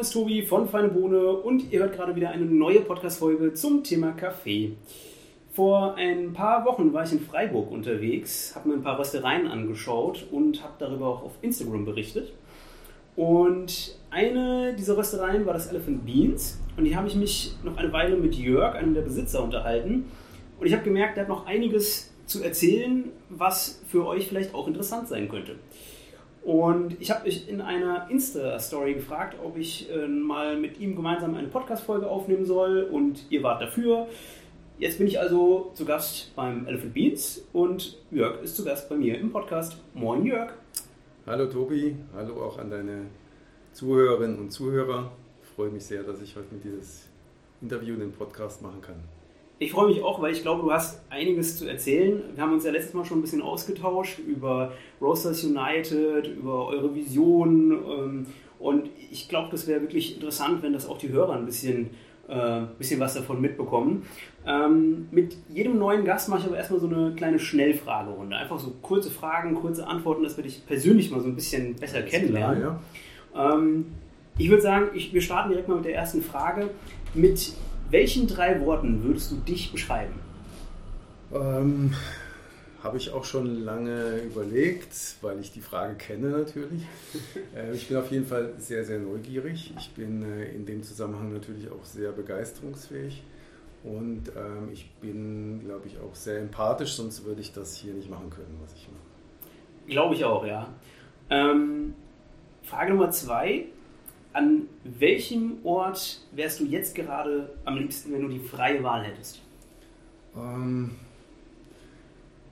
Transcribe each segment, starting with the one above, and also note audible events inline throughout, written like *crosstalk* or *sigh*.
Name ist Tobi von Feine Bohne und ihr hört gerade wieder eine neue Podcast-Folge zum Thema Kaffee. Vor ein paar Wochen war ich in Freiburg unterwegs, habe mir ein paar Röstereien angeschaut und habe darüber auch auf Instagram berichtet. Und eine dieser Röstereien war das Elephant Beans und die habe ich mich noch eine Weile mit Jörg, einem der Besitzer, unterhalten. Und ich habe gemerkt, er hat noch einiges zu erzählen, was für euch vielleicht auch interessant sein könnte. Und ich habe euch in einer Insta-Story gefragt, ob ich äh, mal mit ihm gemeinsam eine Podcast-Folge aufnehmen soll und ihr wart dafür. Jetzt bin ich also zu Gast beim Elephant Beats und Jörg ist zu Gast bei mir im Podcast. Moin Jörg. Hallo Tobi, hallo auch an deine Zuhörerinnen und Zuhörer. Ich freue mich sehr, dass ich heute mit dieses Interview in den Podcast machen kann. Ich freue mich auch, weil ich glaube, du hast einiges zu erzählen. Wir haben uns ja letztes Mal schon ein bisschen ausgetauscht über Roasters United, über eure Vision. Ähm, und ich glaube, das wäre wirklich interessant, wenn das auch die Hörer ein bisschen, äh, bisschen was davon mitbekommen. Ähm, mit jedem neuen Gast mache ich aber erstmal so eine kleine Schnellfragerunde. Einfach so kurze Fragen, kurze Antworten, dass wir dich persönlich mal so ein bisschen besser kennenlernen. Klar, ja. ähm, ich würde sagen, ich, wir starten direkt mal mit der ersten Frage. Mit welchen drei Worten würdest du dich beschreiben? Ähm, Habe ich auch schon lange überlegt, weil ich die Frage kenne natürlich. *laughs* äh, ich bin auf jeden Fall sehr, sehr neugierig. Ich bin äh, in dem Zusammenhang natürlich auch sehr begeisterungsfähig. Und ähm, ich bin, glaube ich, auch sehr empathisch, sonst würde ich das hier nicht machen können, was ich mache. Glaube ich auch, ja. Ähm, Frage Nummer zwei an welchem Ort wärst du jetzt gerade am liebsten, wenn du die freie Wahl hättest? Ähm,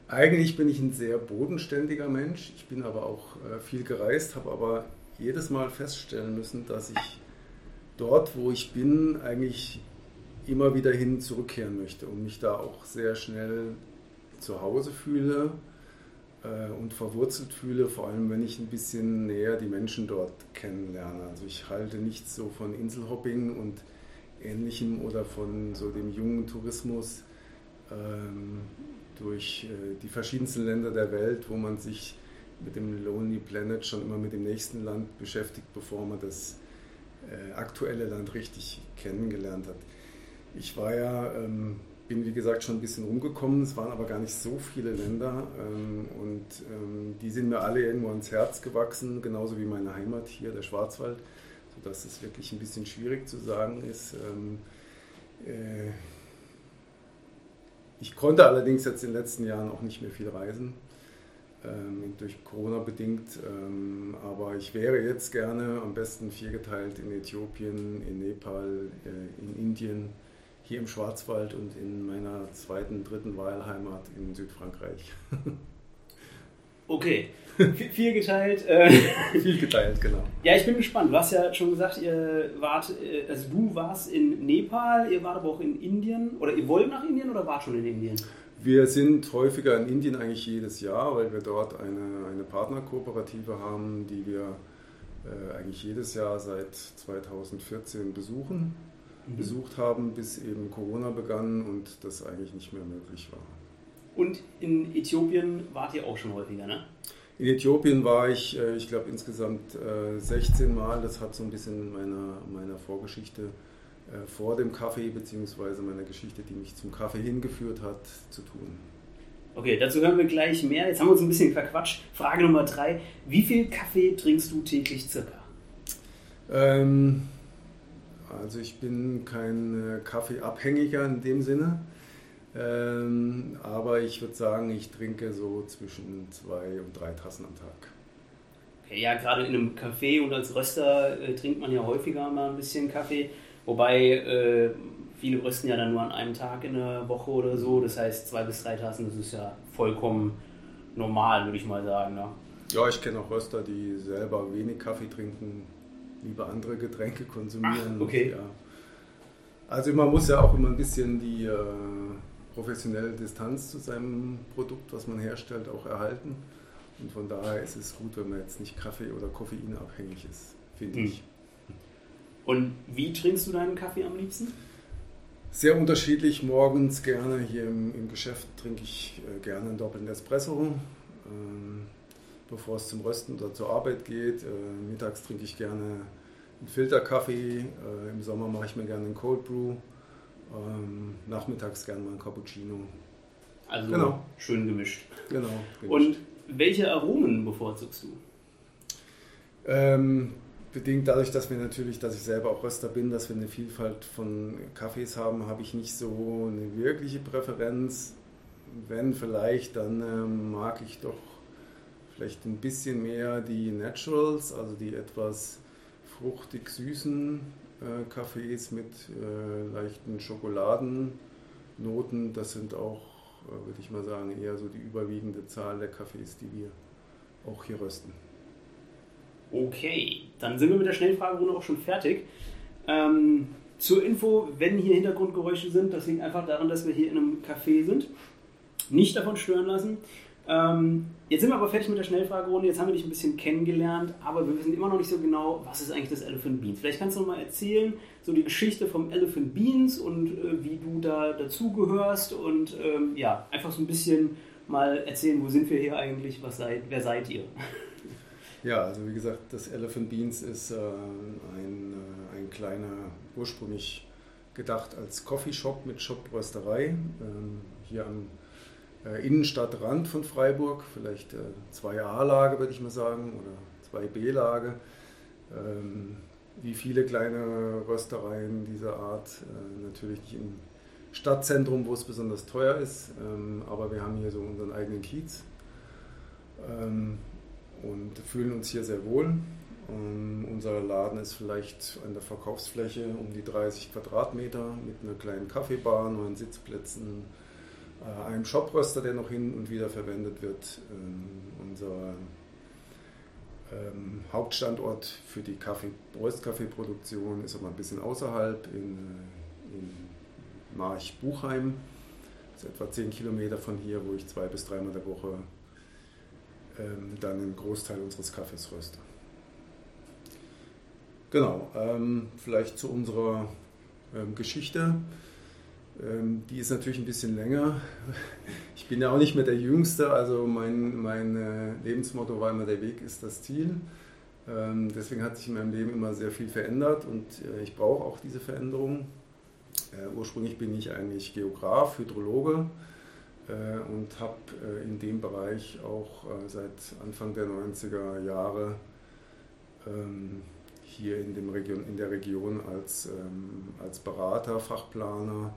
eigentlich bin ich ein sehr bodenständiger Mensch. Ich bin aber auch äh, viel gereist, habe aber jedes Mal feststellen müssen, dass ich dort, wo ich bin, eigentlich immer wieder hin zurückkehren möchte und mich da auch sehr schnell zu Hause fühle und verwurzelt fühle, vor allem wenn ich ein bisschen näher die Menschen dort kennenlerne. Also ich halte nichts so von Inselhopping und ähnlichem oder von so dem jungen Tourismus ähm, durch äh, die verschiedensten Länder der Welt, wo man sich mit dem Lonely Planet schon immer mit dem nächsten Land beschäftigt, bevor man das äh, aktuelle Land richtig kennengelernt hat. Ich war ja ähm, bin, wie gesagt, schon ein bisschen rumgekommen. Es waren aber gar nicht so viele Länder. Ähm, und ähm, die sind mir alle irgendwo ans Herz gewachsen, genauso wie meine Heimat hier, der Schwarzwald, sodass es wirklich ein bisschen schwierig zu sagen ist. Ähm, äh, ich konnte allerdings jetzt in den letzten Jahren auch nicht mehr viel reisen, durch Corona bedingt. aber ich wäre jetzt gerne am besten viergeteilt in Äthiopien, in Nepal, äh, in Indien hier im Schwarzwald und in meiner zweiten, dritten Wahlheimat in Südfrankreich. *laughs* Okay, *laughs* viel geteilt. Äh, *laughs* viel geteilt, genau. Ja, ich bin gespannt. Du hast ja schon gesagt, ihr wart, äh, also du warst in Nepal, ihr wart aber auch in Indien. Oder ihr wollt nach Indien oder wart schon in Indien? Wir sind häufiger in Indien eigentlich jedes Jahr, weil wir dort eine, eine Partnerkooperative haben, die wir äh, eigentlich jedes Jahr seit 2014 besuchen. Besucht haben, bis eben Corona begann und das eigentlich nicht mehr möglich war. Und in Äthiopien wart ihr auch schon häufiger, ne? In Äthiopien war ich, äh, ich glaube, insgesamt 16 äh, Mal. Das hat so ein bisschen meiner, meiner Vorgeschichte äh, vor dem Kaffee, beziehungsweise meiner Geschichte, die mich zum Kaffee hingeführt hat, zu tun. Okay, dazu hören wir gleich mehr. Jetzt haben wir uns ein bisschen verquatscht. Frage Nummer drei. Wie viel Kaffee trinkst du täglich circa? Ähm, also ich bin kein äh, Kaffeeabhängiger in dem Sinne. Ähm, aber ich würde sagen, ich trinke so zwischen zwei und drei Tassen am Tag. Okay, ja, gerade in einem Café und als Röster äh, trinkt man ja häufiger mal ein bisschen Kaffee. Wobei äh, viele rösten ja dann nur an einem Tag in der Woche oder so. Das heißt, zwei bis drei Tassen, das ist ja vollkommen normal, würde ich mal sagen. Ne? Ja, ich kenne auch Röster, die selber wenig Kaffee trinken, lieber andere Getränke konsumieren. Ach, okay. Ja. Also man muss ja auch immer ein bisschen die äh, professionelle Distanz zu seinem Produkt, was man herstellt, auch erhalten. Und von daher ist es gut, wenn man jetzt nicht Kaffee- oder Koffeinabhängig ist, finde hm. ich. Und wie trinkst du deinen Kaffee am liebsten? Sehr unterschiedlich. Morgens gerne hier im, im Geschäft trinke ich äh, gerne einen doppelten Espresso. Ähm, bevor es zum Rösten oder zur Arbeit geht. Äh, mittags trinke ich gerne einen Filterkaffee. Äh, Im Sommer mache ich mir gerne einen Cold Brew. Ähm, nachmittags gerne mal einen Cappuccino. Also genau. schön gemischt. Genau. Gemischt. Und welche Aromen bevorzugst du? Ähm, bedingt dadurch, dass wir natürlich, dass ich selber auch Röster bin, dass wir eine Vielfalt von Kaffees haben, habe ich nicht so eine wirkliche Präferenz. Wenn vielleicht, dann ähm, mag ich doch vielleicht ein bisschen mehr die Naturals, also die etwas fruchtig süßen äh, Kaffees mit äh, leichten Schokoladennoten. Das sind auch, äh, würde ich mal sagen, eher so die überwiegende Zahl der Kaffees, die wir auch hier rösten. Okay, dann sind wir mit der Schnellfragerunde auch schon fertig. Ähm, zur Info, wenn hier Hintergrundgeräusche sind, das liegt einfach daran, dass wir hier in einem Café sind. Nicht davon stören lassen. Ähm, jetzt sind wir aber fertig mit der Schnellfragerunde. Jetzt haben wir dich ein bisschen kennengelernt, aber wir wissen immer noch nicht so genau, was ist eigentlich das Elephant Beans. Vielleicht kannst du noch mal erzählen, so die Geschichte vom Elephant Beans und äh, wie du da dazugehörst und ähm, ja, einfach so ein bisschen mal erzählen, wo sind wir hier eigentlich, was seid, wer seid ihr? Ja, also wie gesagt, das Elephant Beans ist äh, ein, äh, ein kleiner, ursprünglich gedacht als Coffeeshop mit Shop-Rösterei ähm, hier am Innenstadtrand von Freiburg, vielleicht äh, 2a-Lage würde ich mal sagen oder 2b-Lage. Ähm, wie viele kleine Röstereien dieser Art, äh, natürlich nicht im Stadtzentrum, wo es besonders teuer ist, ähm, aber wir haben hier so unseren eigenen Kiez. Ähm, und fühlen uns hier sehr wohl. Unser Laden ist vielleicht an der Verkaufsfläche um die 30 Quadratmeter mit einer kleinen Kaffeebar, neun Sitzplätzen, äh, einem Shopröster, der noch hin und wieder verwendet wird. Ähm, unser ähm, Hauptstandort für die Kaffee, Röstkaffeeproduktion ist aber ein bisschen außerhalb in, äh, in March-Buchheim. Das ist etwa 10 Kilometer von hier, wo ich zwei bis dreimal der Woche ähm, dann einen Großteil unseres Kaffees röste. Genau, ähm, vielleicht zu unserer ähm, Geschichte. Ähm, die ist natürlich ein bisschen länger. Ich bin ja auch nicht mehr der Jüngste, also mein, mein äh, Lebensmotto war immer, der Weg ist das Ziel. Ähm, deswegen hat sich in meinem Leben immer sehr viel verändert und äh, ich brauche auch diese Veränderung. Äh, ursprünglich bin ich eigentlich Geograf, Hydrologe und habe in dem Bereich auch seit Anfang der 90er Jahre ähm, hier in, dem Region, in der Region als, als Berater, Fachplaner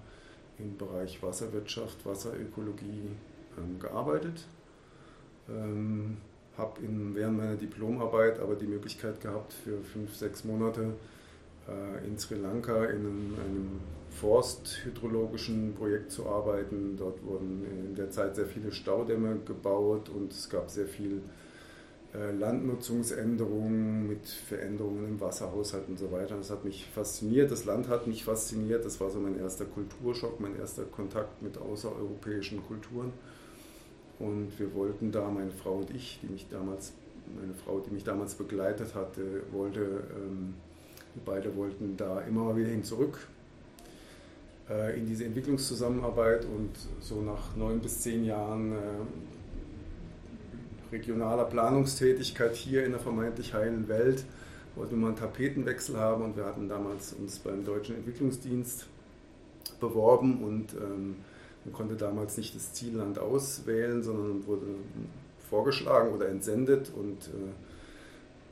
im Bereich Wasserwirtschaft, Wasserökologie ähm, gearbeitet. Ähm, habe während meiner Diplomarbeit aber die Möglichkeit gehabt, für fünf, sechs Monate äh, in Sri Lanka in einem, einem forsthydrologischen Projekt zu arbeiten. Dort wurden in der Zeit sehr viele Staudämme gebaut und es gab sehr viel Landnutzungsänderungen mit Veränderungen im Wasserhaushalt und so weiter. Das hat mich fasziniert, das Land hat mich fasziniert. Das war so mein erster Kulturschock, mein erster Kontakt mit außereuropäischen Kulturen. Und wir wollten da, meine Frau und ich, die mich damals, meine Frau, die mich damals begleitet hatte, wollte, ähm, wir beide wollten da immer mal wieder hin zurück äh, in diese Entwicklungszusammenarbeit und so nach neun bis zehn Jahren äh, regionaler Planungstätigkeit hier in der vermeintlich heilen Welt wollten wir mal einen Tapetenwechsel haben und wir hatten damals uns beim Deutschen Entwicklungsdienst beworben und ähm, man konnte damals nicht das Zielland auswählen, sondern wurde vorgeschlagen oder entsendet und äh,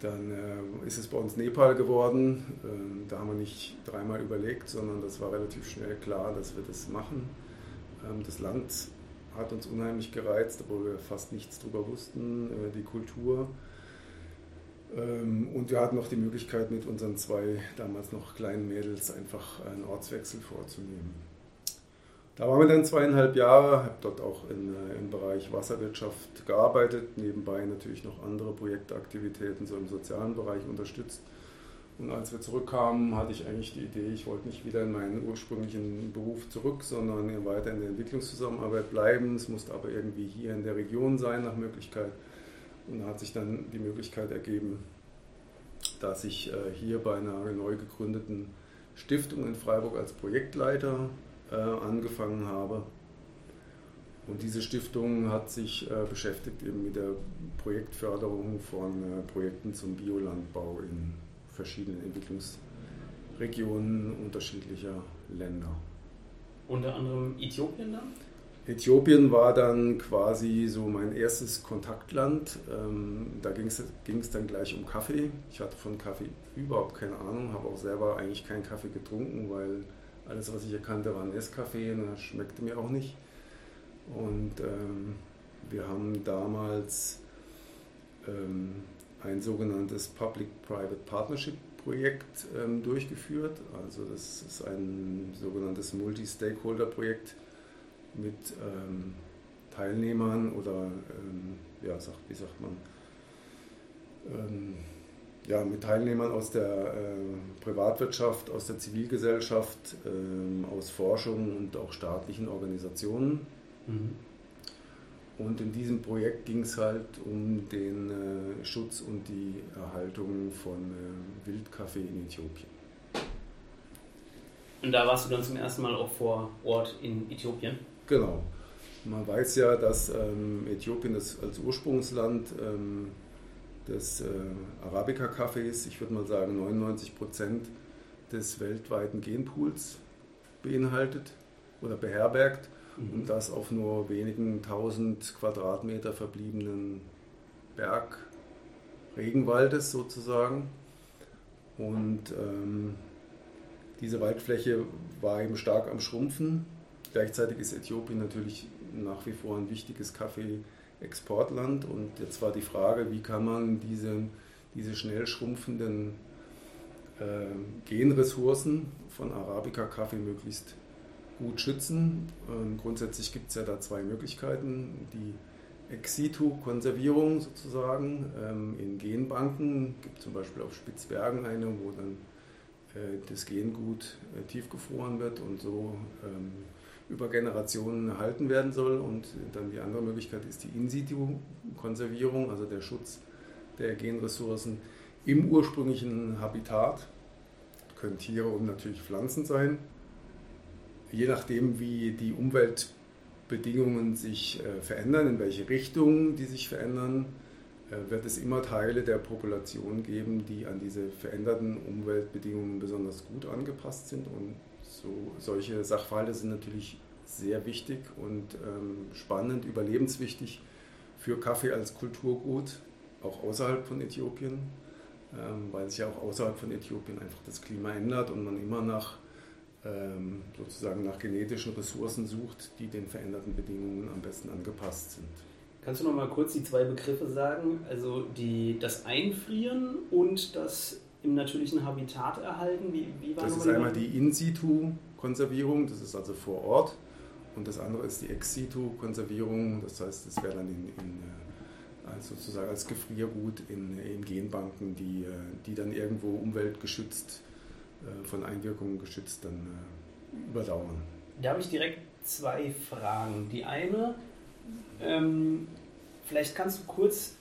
dann äh, ist es bei uns Nepal geworden. Ähm, da haben wir nicht dreimal überlegt, sondern das war relativ schnell klar, dass wir das machen. Ähm, das Land hat uns unheimlich gereizt, obwohl wir fast nichts darüber wussten, äh, die Kultur. Ähm, und wir hatten noch die Möglichkeit, mit unseren zwei damals noch kleinen Mädels einfach einen Ortswechsel vorzunehmen. Da waren wir dann zweieinhalb Jahre, habe dort auch in, äh, im Bereich Wasserwirtschaft gearbeitet, nebenbei natürlich noch andere Projektaktivitäten so im sozialen Bereich unterstützt. Und als wir zurückkamen, hatte ich eigentlich die Idee, ich wollte nicht wieder in meinen ursprünglichen Beruf zurück, sondern weiter in der Entwicklungszusammenarbeit bleiben. Es musste aber irgendwie hier in der Region sein nach Möglichkeit. Und da hat sich dann die Möglichkeit ergeben, dass ich äh, hier bei einer neu gegründeten Stiftung in Freiburg als Projektleiter äh, angefangen habe. Und diese Stiftung hat sich äh, beschäftigt eben mit der Projektförderung von Projekten zum Biolandbau in verschiedenen Entwicklungsregionen unterschiedlicher Länder. Unter anderem Äthiopien dann? Äthiopien war dann quasi so mein erstes Kontaktland. Ähm, da ging es dann gleich um Kaffee. Ich hatte von Kaffee überhaupt keine Ahnung, habe auch selber eigentlich keinen Kaffee getrunken, weil alles, was ich erkannte, war Nescafé und das schmeckte mir auch nicht. Und ähm, wir haben damals ähm, ein sogenanntes Public-Private Partnership Projekt ähm, durchgeführt. Also das ist ein sogenanntes Multi-Stakeholder-Projekt mit ähm, Teilnehmern oder ähm, ja, sag, wie sagt man, ähm, ja, mit Teilnehmern aus der äh, Privatwirtschaft, aus der Zivilgesellschaft, ähm, aus Forschung und auch staatlichen Organisationen. Mhm. Und in diesem Projekt ging es halt um den äh, Schutz und die Erhaltung von äh, Wildkaffee in Äthiopien. Und da warst du dann zum ersten Mal auch vor Ort in Äthiopien? Genau. Man weiß ja, dass ähm, Äthiopien das als Ursprungsland ähm, des äh, Arabica-Kaffees, ich würde mal sagen 99 Prozent des weltweiten Genpools beinhaltet oder beherbergt mhm. und das auf nur wenigen tausend Quadratmeter verbliebenen Berg Regenwaldes sozusagen. Und ähm, diese Waldfläche war eben stark am Schrumpfen. Gleichzeitig ist Äthiopien natürlich nach wie vor ein wichtiges Kaffee-Exportland. Und jetzt war die Frage, wie kann man diese, diese schnell schrumpfenden äh, Genressourcen von Arabica-Kaffee möglichst gut schützen. Ähm, grundsätzlich gibt es ja da zwei Möglichkeiten. Die Ex-situ-Konservierung sozusagen ähm, in Genbanken, gibt zum Beispiel auf Spitzbergen eine, wo dann äh, das Gengut äh, tiefgefroren wird und so ähm, über Generationen erhalten werden soll. Und dann die andere Möglichkeit ist die In-situ-Konservierung, also der Schutz der Genressourcen im ursprünglichen Habitat. Können Tiere und natürlich Pflanzen sein je nachdem, wie die Umweltbedingungen sich äh, verändern, in welche Richtung die sich verändern, äh, wird es immer Teile der Population geben, die an diese veränderten Umweltbedingungen besonders gut angepasst sind. Und so, solche Sachverhalte sind natürlich sehr wichtig und ähm, spannend, überlebenswichtig für Kaffee als Kulturgut, auch außerhalb von Äthiopien, ähm, weil sich ja auch außerhalb von Äthiopien einfach das Klima ändert und man immer nach ähm, sozusagen nach genetischen Ressourcen sucht, die den veränderten Bedingungen am besten angepasst sind. Kannst du noch mal kurz die zwei Begriffe sagen? Also die, das Einfrieren und das im natürlichen Habitat erhalten? Wie, wie war das ist einmal die In-situ-Konservierung, das ist also vor Ort. Und das andere ist die Ex-situ-Konservierung, das heißt, das wäre dann in, in also sozusagen als Gefriergut in, in Genbanken, die, äh, die dann irgendwo umweltgeschützt von Einwirkungen geschützt dann äh, überdauern. Da habe ich direkt zwei Fragen. Die eine, ähm, vielleicht kannst du kurz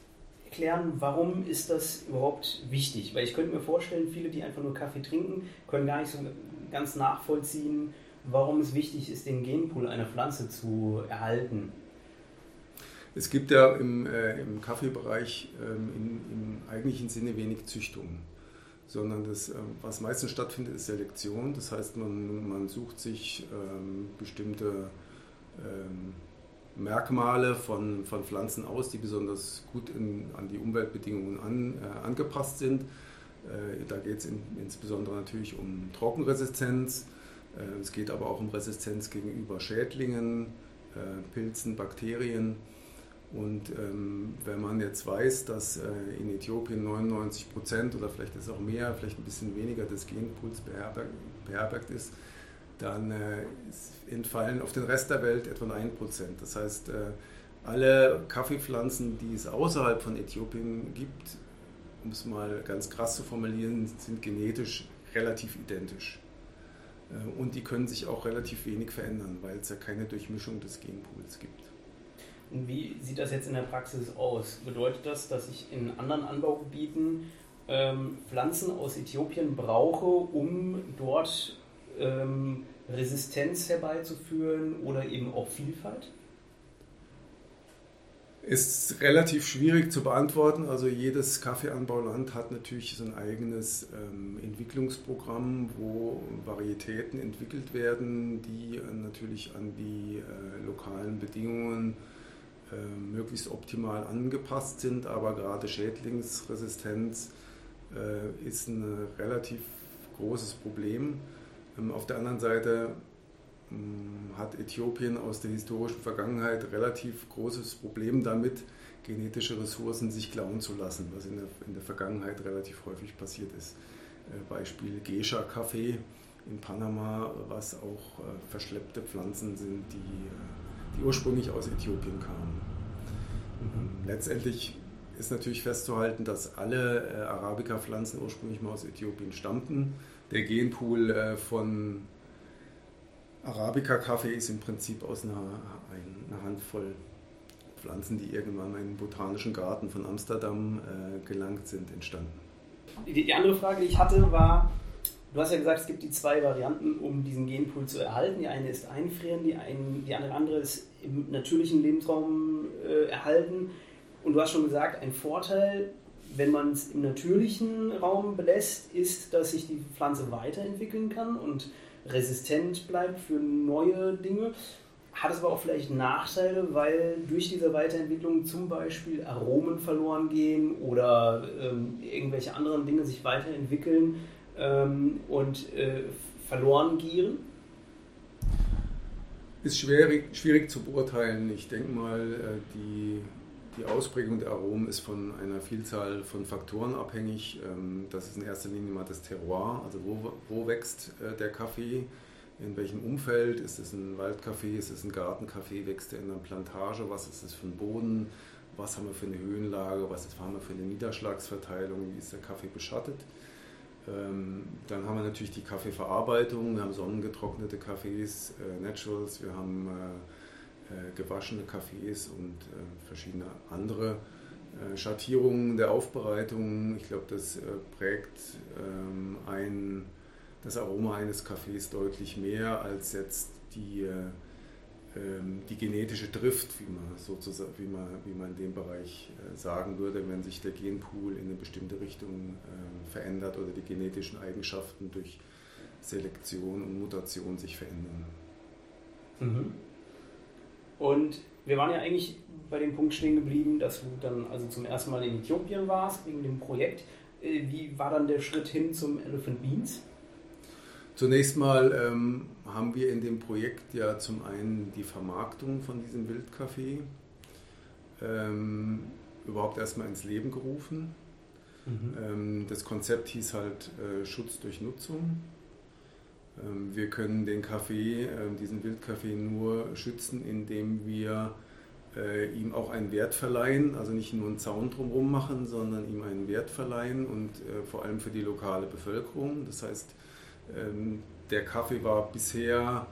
erklären, warum ist das überhaupt wichtig? Weil ich könnte mir vorstellen, viele, die einfach nur Kaffee trinken, können gar nicht so ganz nachvollziehen, warum es wichtig ist, den Genpool einer Pflanze zu erhalten. Es gibt ja im, äh, im Kaffeebereich ähm, in, im eigentlichen Sinne wenig Züchtung sondern das, ähm, was meistens stattfindet, ist Selektion. Das heißt, man, man sucht sich ähm, bestimmte ähm, Merkmale von, von Pflanzen aus, die besonders gut in, an die Umweltbedingungen an, äh, angepasst sind. Äh, da geht es in, insbesondere natürlich um Trockenresistenz. Äh, es geht aber auch um Resistenz gegenüber Schädlingen, äh, Pilzen, Bakterien. Und ähm, wenn man jetzt weiß, dass äh, in Äthiopien 99 Prozent oder vielleicht ist auch mehr, vielleicht ein bisschen weniger des Genpools beherbergt, beherbergt ist, dann äh, entfallen auf den Rest der Welt etwa 1 Prozent. Das heißt, äh, alle Kaffeepflanzen, die es außerhalb von Äthiopien gibt, um es mal ganz krass zu formulieren, sind genetisch relativ identisch. Äh, und die können sich auch relativ wenig verändern, weil es ja keine Durchmischung des Genpools gibt. Wie sieht das jetzt in der Praxis aus? Bedeutet das, dass ich in anderen Anbaugebieten ähm, Pflanzen aus Äthiopien brauche, um dort ähm, Resistenz herbeizuführen oder eben auch Vielfalt? Ist relativ schwierig zu beantworten. Also jedes Kaffeeanbauland hat natürlich sein eigenes ähm, Entwicklungsprogramm, wo Varietäten entwickelt werden, die äh, natürlich an die äh, lokalen Bedingungen äh, möglichst optimal angepasst sind. Aber gerade Schädlingsresistenz äh, ist ein relativ großes Problem. Ähm, auf der anderen Seite ähm, hat Äthiopien aus der historischen Vergangenheit relativ großes Problem damit, genetische Ressourcen sich klauen zu lassen, was in der, in der Vergangenheit relativ häufig passiert ist. Äh, Beispiel Gesha-Kaffee in Panama, was auch äh, verschleppte Pflanzen sind, die, die ursprünglich aus Äthiopien kamen. Mhm. Letztendlich ist natürlich festzuhalten, dass alle Arabica-Pflanzen ursprünglich mal aus Äthiopien stammten. Der Genpool von Arabica-Kaffee ist im Prinzip aus einer, einer, Handvoll Pflanzen, die irgendwann mal in den botanischen Garten von Amsterdam äh, gelangt sind, entstanden. Die, andere Frage, die ich hatte, war, du hast ja gesagt, es gibt die zwei Varianten, um diesen Genpool zu erhalten. Die eine ist einfrieren, die, ein, die andere ist im natürlichen Lebensraum äh, erhalten. Und du hast schon gesagt, ein Vorteil, wenn man es im natürlichen Raum belässt, ist, dass sich die Pflanze weiterentwickeln kann und resistent bleibt für neue Dinge. Hat es aber auch vielleicht Nachteile, weil durch diese Weiterentwicklung zum Beispiel Aromen verloren gehen oder ähm, irgendwelche anderen Dinge sich weiterentwickeln ähm, und äh, verloren gehen? Ist schwierig, schwierig zu beurteilen. Ich denke mal, äh, die die Ausprägung der Aromen ist von einer Vielzahl von Faktoren abhängig. Ähm, das ist in erster Linie mal das Terroir, also wo, wo wächst äh, der Kaffee, in welchem Umfeld, ist es ein Waldkaffee, ist es ein Gartenkaffee, wächst er in einer Plantage, was ist es für ein Boden, was haben wir für eine Höhenlage, was haben wir für eine Niederschlagsverteilung, wie ist der Kaffee beschattet. Ähm, dann haben wir natürlich die Kaffeeverarbeitung, wir haben sonnengetrocknete Kaffees, äh, Naturals, wir haben äh, äh, gewaschene Kaffees und verschiedene andere Schattierungen der Aufbereitung. Ich glaube, das prägt ähm, ein, das Aroma eines Kaffees deutlich mehr als jetzt die, die genetische Drift, wie man, sozusagen, wie, man, wie man in dem Bereich sagen würde, wenn sich der Genpool in eine bestimmte Richtung verändert oder die genetischen Eigenschaften durch Selektion und Mutation sich verändern. Mhm. Und wir waren ja eigentlich bei dem Punkt stehen geblieben, dass du dann also zum ersten Mal in Äthiopien warst, wegen dem Projekt. Äh, wie war dann der Schritt hin zum Elephant Beans? Zunächst mal ähm, haben wir in dem Projekt ja zum einen die Vermarktung von diesem Wildkaffee ähm, überhaupt erstmal ins Leben gerufen. Mhm. Ähm, das Konzept hieß halt äh, Schutz durch Nutzung. Ähm, wir können den Kaffee, ähm, diesen Wildkaffee nur schützen, indem wir äh, ihm auch einen Wert verleihen, also nicht nur einen Zaun drumherum machen, sondern ihm einen Wert verleihen und äh, vor allem für die lokale Bevölkerung. Das heißt, der Kaffee war bisher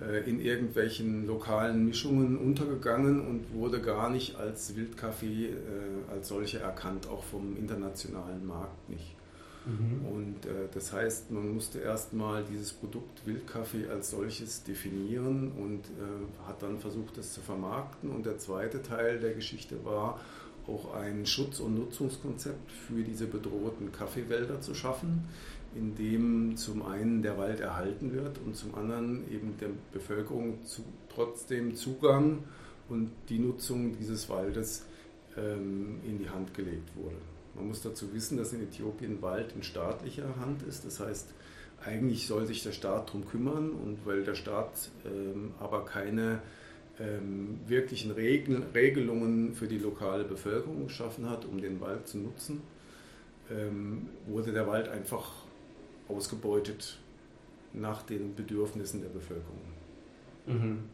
äh, in irgendwelchen lokalen Mischungen untergegangen und wurde gar nicht als Wildkaffee als solcher erkannt, auch vom internationalen Markt nicht. Mhm. Und äh, das heißt, man musste erstmal dieses Produkt Wildkaffee als solches definieren und äh, hat dann versucht, das zu vermarkten. Und der zweite Teil der Geschichte war, auch ein Schutz- und Nutzungskonzept für diese bedrohten Kaffeewälder zu schaffen, in dem zum einen der Wald erhalten wird und zum anderen eben der Bevölkerung zu, trotzdem Zugang und die Nutzung dieses Waldes ähm, in die Hand gelegt wurde. Man muss dazu wissen, dass in Äthiopien Wald in staatlicher Hand ist. Das heißt, eigentlich soll sich der Staat darum kümmern und weil der Staat ähm, aber keine ähm, wirklichen Regel, Regelungen für die lokale Bevölkerung geschaffen hat, um den Wald zu nutzen, ähm, wurde der Wald einfach ausgebeutet nach den Bedürfnissen der Bevölkerung. Mhm.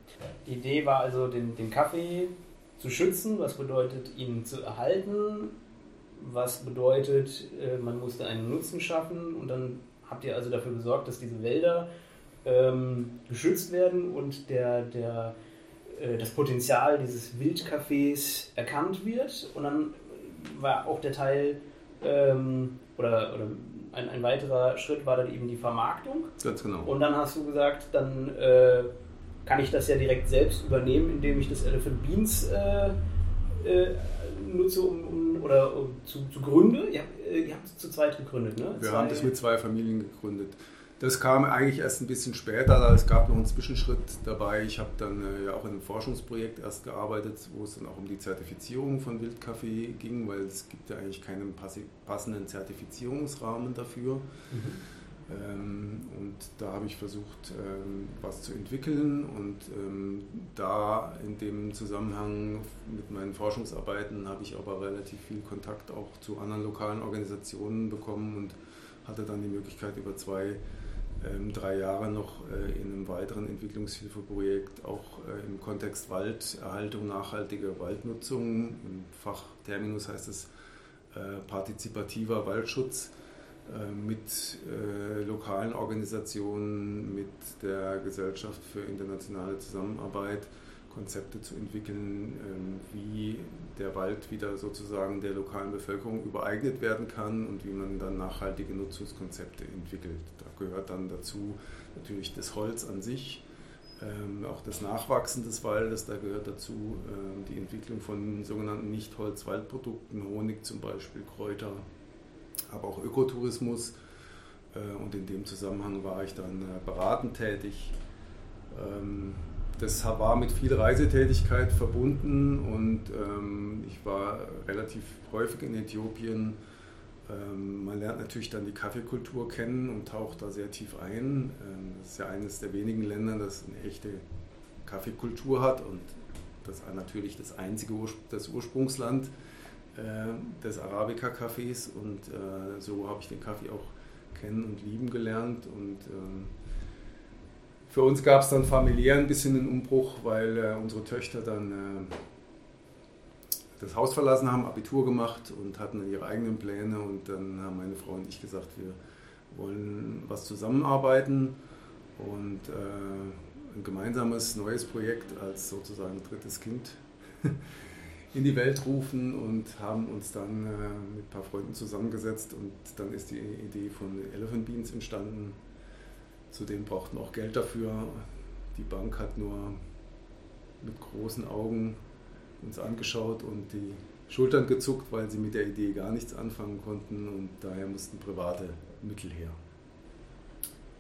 Die Idee war also, den, den Kaffee zu schützen, was bedeutet, ihn zu erhalten, was bedeutet, äh, man musste einen Nutzen schaffen und dann habt ihr also dafür gesorgt, dass diese Wälder ähm, geschützt werden und der, der, äh, das Potenzial dieses Wildcafés erkannt wird. Und dann war auch der Teil ähm, oder, oder ein, ein, weiterer Schritt war dann eben die Vermarktung. Ganz genau. Und dann hast du gesagt, dann äh, kann ich das ja direkt selbst übernehmen, indem ich das Elephant Beans äh, äh, nur zu, um, oder um, zu, zu Gründe. Ihr habt, äh, ihr habt zu zweit gegründet, ne? Wir zwei, haben das mit zwei Familien gegründet. Das kam eigentlich erst ein bisschen später, es gab noch einen Zwischenschritt dabei. Ich habe dann äh, auch in einem Forschungsprojekt erst gearbeitet, wo es dann auch um die Zertifizierung von Wildkaffee ging, weil es gibt ja eigentlich keinen passenden Zertifizierungsrahmen dafür. Mhm. Ähm, und da habe ich versucht, ähm, was zu entwickeln und ähm, da in dem Zusammenhang mit meinen Forschungsarbeiten habe ich aber relativ viel Kontakt auch zu anderen lokalen Organisationen bekommen und hatte dann die Möglichkeit über zwei, drei Jahre noch äh, in einem weiteren Entwicklungshilfeprojekt auch äh, im Kontext Walderhaltung, nachhaltige Waldnutzung, im Fachterminus heißt es äh, partizipativer Waldschutz, mit lokalen Organisationen, mit der Gesellschaft für internationale Zusammenarbeit Konzepte zu entwickeln, ähm, wie der Wald wieder sozusagen der lokalen Bevölkerung übereignet werden kann und wie man dann nachhaltige Nutzungskonzepte entwickelt. Da gehört dann dazu natürlich das Holz an sich, ähm, auch das Nachwachsen des Waldes, da gehört dazu ähm, die Entwicklung von sogenannten Nicht-Holz-Waldprodukten, Honig zum Beispiel, Kräuter, aber auch Ökotourismus. Äh, und in dem Zusammenhang war ich dann äh, beratend tätig. Ähm, das war mit viel Reisetätigkeit verbunden und ähm, ich war relativ häufig in Äthiopien. Ähm, man lernt natürlich dann die Kaffeekultur kennen und taucht da sehr tief ein. Das ist ja eines der wenigen Länder, das eine echte Kaffeekultur hat und das ist natürlich das einzige das Ursprungsland äh, des Arabica-Cafés und äh, so habe ich den Kaffee auch kennen und lieben gelernt und ähm, für uns gab es dann familiär ein bisschen einen Umbruch, weil äh, unsere Töchter dann äh, das Haus verlassen haben, Abitur gemacht und hatten ihre eigenen Pläne und dann haben meine Frau und ich gesagt, wir wollen was zusammenarbeiten und äh, ein gemeinsames neues Projekt als sozusagen drittes Kind *laughs* in die Welt rufen und haben uns dann äh, mit ein paar Freunden zusammengesetzt und dann ist die Idee von Elephant Beans entstanden. Zudem brauchten auch Geld dafür. Die Bank hat nur mit großen Augen uns angeschaut und die Schultern gezuckt, weil sie mit der Idee gar nichts anfangen konnten und daher mussten private Mittel her.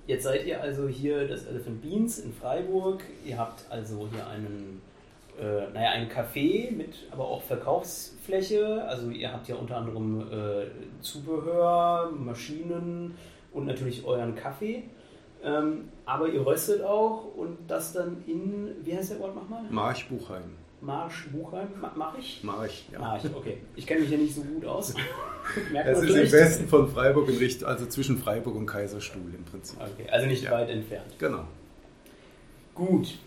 Jetzt seid ihr also hier das Elephant Beans in Freiburg. Ihr habt also hier einen äh, naja, ein Café mit aber auch Verkaufsfläche. Also ihr habt ja unter anderem äh, Zubehör, Maschinen und natürlich euren Kaffee. Ähm, aber ihr röstet auch und das dann in, wie heißt der Ort nochmal? Marsch Buchheim. Marsch Buchheim, mach ich? Marsch, ja. Marsch, okay. Ich kenne mich ja nicht so gut aus. *laughs* Es ist im Westen von Freiburg in Richtung, also zwischen Freiburg und Kaiserstuhl im Prinzip. Okay, also nicht ja. weit entfernt. Genau. Gut.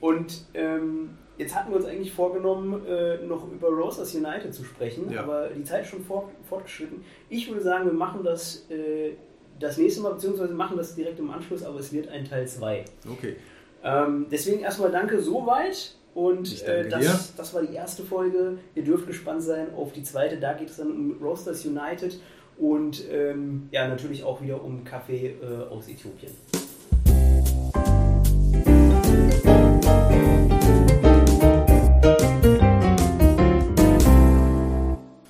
Und ähm, Jetzt hatten wir uns eigentlich vorgenommen, äh, noch über Rosers United zu sprechen, ja. aber die Zeit ist schon fort, fortgeschritten. Ich würde sagen, wir machen das äh, das nächste Mal, beziehungsweise machen das direkt im Anschluss, aber es wird ein Teil 2. Okay. Ähm, deswegen erstmal danke soweit. Und äh, das, das war die erste Folge. Ihr dürft gespannt sein auf die zweite. Da geht es dann um Roasters United und ähm, ja, natürlich auch wieder um Kaffee äh, aus Äthiopien.